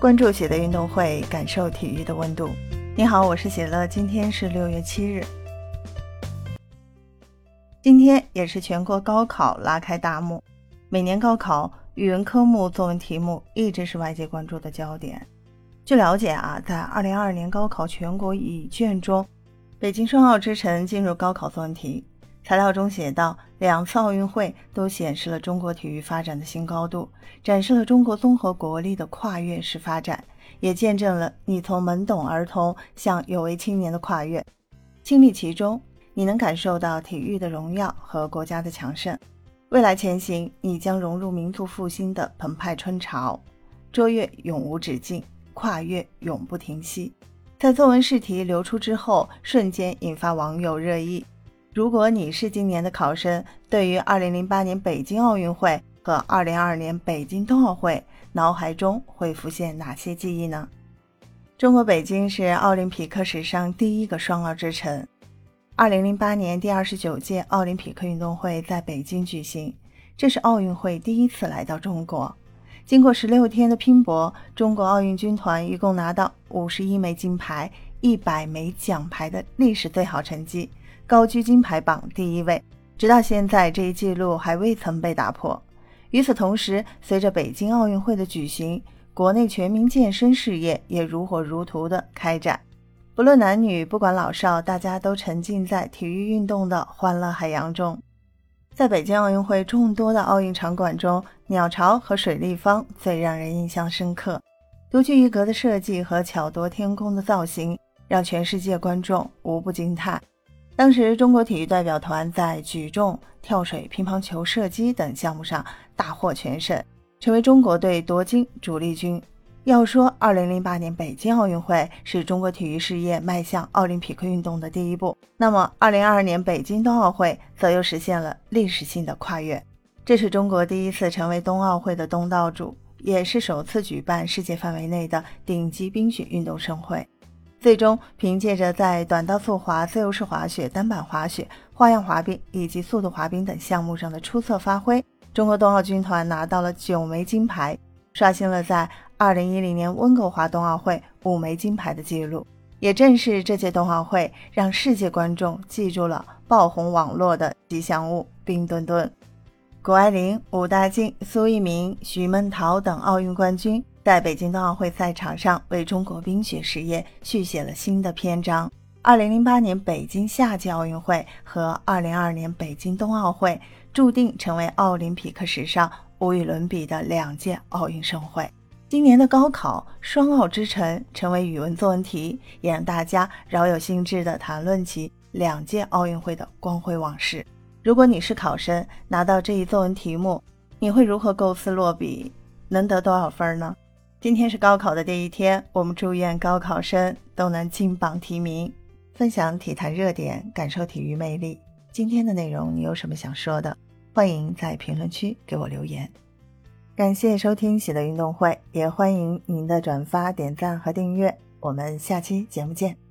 关注喜的运动会，感受体育的温度。你好，我是喜乐，今天是六月七日。今天也是全国高考拉开大幕。每年高考语文科目作文题目一直是外界关注的焦点。据了解啊，在二零二二年高考全国乙卷中，北京双奥之城进入高考作文题。材料中写道：“两次奥运会都显示了中国体育发展的新高度，展示了中国综合国力的跨越式发展，也见证了你从懵懂儿童向有为青年的跨越。亲历其中，你能感受到体育的荣耀和国家的强盛。未来前行，你将融入民族复兴的澎湃春潮，卓越永无止境，跨越永不停息。”在作文试题流出之后，瞬间引发网友热议。如果你是今年的考生，对于2008年北京奥运会和2022年北京冬奥会，脑海中会浮现哪些记忆呢？中国北京是奥林匹克史上第一个双奥之城。2008年第二十九届奥林匹克运动会在北京举行，这是奥运会第一次来到中国。经过十六天的拼搏，中国奥运军团一共拿到五十一枚金牌、一百枚奖牌的历史最好成绩。高居金牌榜第一位，直到现在这一记录还未曾被打破。与此同时，随着北京奥运会的举行，国内全民健身事业也如火如荼的开展。不论男女，不管老少，大家都沉浸在体育运动的欢乐海洋中。在北京奥运会众多的奥运场馆中，鸟巢和水立方最让人印象深刻。独具一格的设计和巧夺天工的造型，让全世界观众无不惊叹。当时，中国体育代表团在举重、跳水、乒乓球、射击等项目上大获全胜，成为中国队夺金主力军。要说2008年北京奥运会是中国体育事业迈向奥林匹克运动的第一步，那么2022年北京冬奥会则又实现了历史性的跨越。这是中国第一次成为冬奥会的东道主，也是首次举办世界范围内的顶级冰雪运动盛会。最终，凭借着在短道速滑、自由式滑雪、单板滑雪、花样滑冰以及速度滑冰等项目上的出色发挥，中国冬奥军团拿到了九枚金牌，刷新了在2010年温哥华冬奥会五枚金牌的记录。也正是这届冬奥会，让世界观众记住了爆红网络的吉祥物冰墩墩。谷爱凌、武大靖、苏翊鸣、徐梦桃等奥运冠军。在北京冬奥会赛场上，为中国冰雪事业续写了新的篇章。二零零八年北京夏季奥运会和二零二二年北京冬奥会注定成为奥林匹克史上无与伦比的两届奥运盛会。今年的高考双奥之城成为语文作文题，也让大家饶有兴致地谈论起两届奥运会的光辉往事。如果你是考生，拿到这一作文题目，你会如何构思落笔？能得多少分呢？今天是高考的第一天，我们祝愿高考生都能金榜题名。分享体坛热点，感受体育魅力。今天的内容你有什么想说的？欢迎在评论区给我留言。感谢收听喜乐运动会，也欢迎您的转发、点赞和订阅。我们下期节目见。